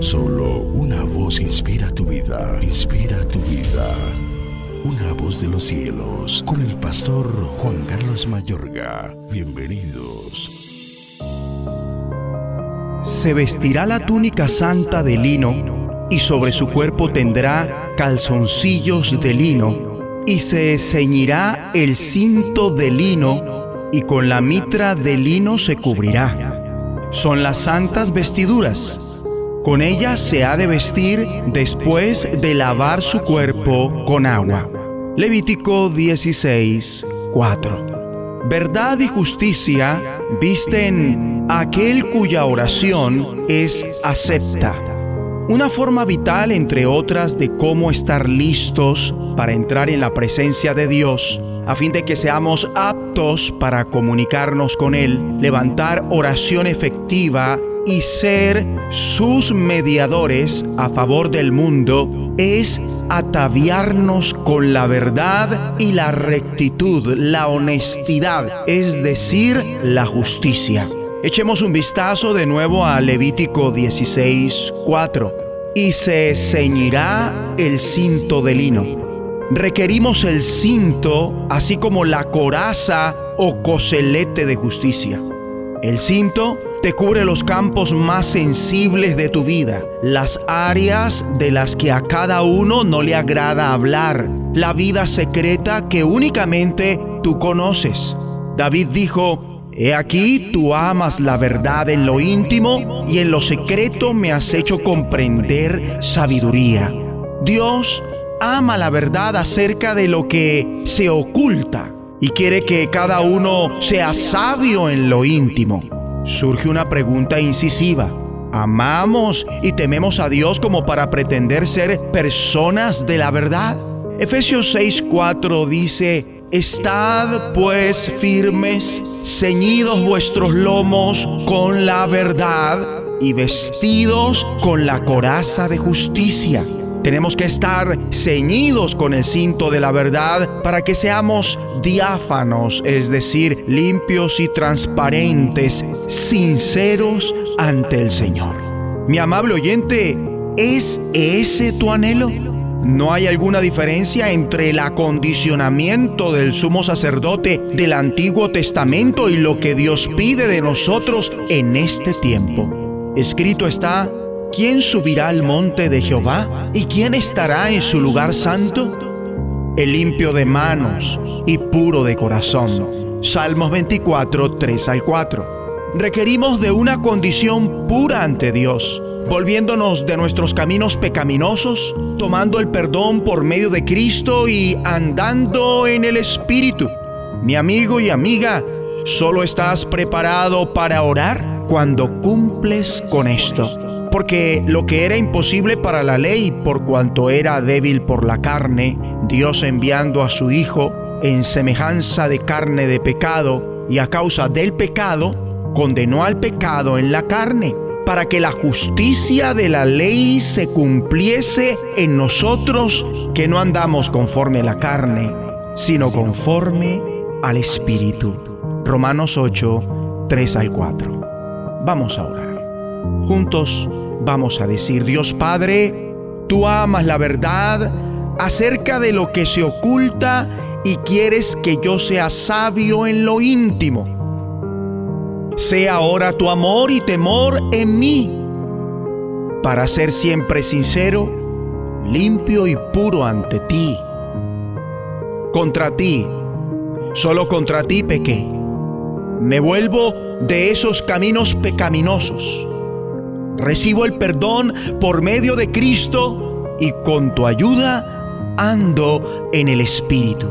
Solo una voz inspira tu vida, inspira tu vida. Una voz de los cielos, con el pastor Juan Carlos Mayorga. Bienvenidos. Se vestirá la túnica santa de lino, y sobre su cuerpo tendrá calzoncillos de lino, y se ceñirá el cinto de lino, y con la mitra de lino se cubrirá. Son las santas vestiduras con ella se ha de vestir después de lavar su cuerpo con agua. Levítico 16, 4. Verdad y justicia visten aquel cuya oración es acepta. Una forma vital, entre otras, de cómo estar listos para entrar en la presencia de Dios, a fin de que seamos aptos para comunicarnos con Él, levantar oración efectiva y ser sus mediadores a favor del mundo es ataviarnos con la verdad y la rectitud, la honestidad, es decir, la justicia. Echemos un vistazo de nuevo a Levítico 16, 4. Y se ceñirá el cinto de lino. Requerimos el cinto, así como la coraza o coselete de justicia. El cinto te cubre los campos más sensibles de tu vida, las áreas de las que a cada uno no le agrada hablar, la vida secreta que únicamente tú conoces. David dijo, He aquí tú amas la verdad en lo íntimo y en lo secreto me has hecho comprender sabiduría. Dios ama la verdad acerca de lo que se oculta y quiere que cada uno sea sabio en lo íntimo surge una pregunta incisiva. ¿Amamos y tememos a Dios como para pretender ser personas de la verdad? Efesios 6:4 dice, Estad pues firmes, ceñidos vuestros lomos con la verdad y vestidos con la coraza de justicia tenemos que estar ceñidos con el cinto de la verdad para que seamos diáfanos, es decir, limpios y transparentes, sinceros ante el Señor. Mi amable oyente, ¿es ese tu anhelo? ¿No hay alguna diferencia entre el acondicionamiento del sumo sacerdote del Antiguo Testamento y lo que Dios pide de nosotros en este tiempo? Escrito está, ¿quién subirá al monte de Jehová? ¿Y quién estará en su lugar santo? El limpio de manos y puro de corazón. Salmos 24, 3 al 4. Requerimos de una condición pura ante Dios, volviéndonos de nuestros caminos pecaminosos, tomando el perdón por medio de Cristo y andando en el Espíritu. Mi amigo y amiga, solo estás preparado para orar cuando cumples con esto porque lo que era imposible para la ley, por cuanto era débil por la carne, Dios enviando a su Hijo en semejanza de carne de pecado, y a causa del pecado, condenó al pecado en la carne, para que la justicia de la ley se cumpliese en nosotros, que no andamos conforme a la carne, sino conforme al Espíritu. Romanos 8, 3 al 4. Vamos a orar. Juntos Vamos a decir, Dios Padre, tú amas la verdad acerca de lo que se oculta y quieres que yo sea sabio en lo íntimo. Sea ahora tu amor y temor en mí, para ser siempre sincero, limpio y puro ante ti. Contra ti, solo contra ti pequé. Me vuelvo de esos caminos pecaminosos Recibo el perdón por medio de Cristo y con tu ayuda ando en el Espíritu.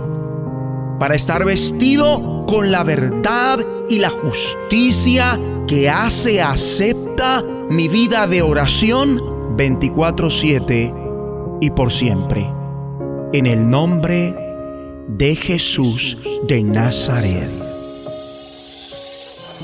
Para estar vestido con la verdad y la justicia que hace acepta mi vida de oración 24/7 y por siempre. En el nombre de Jesús de Nazaret.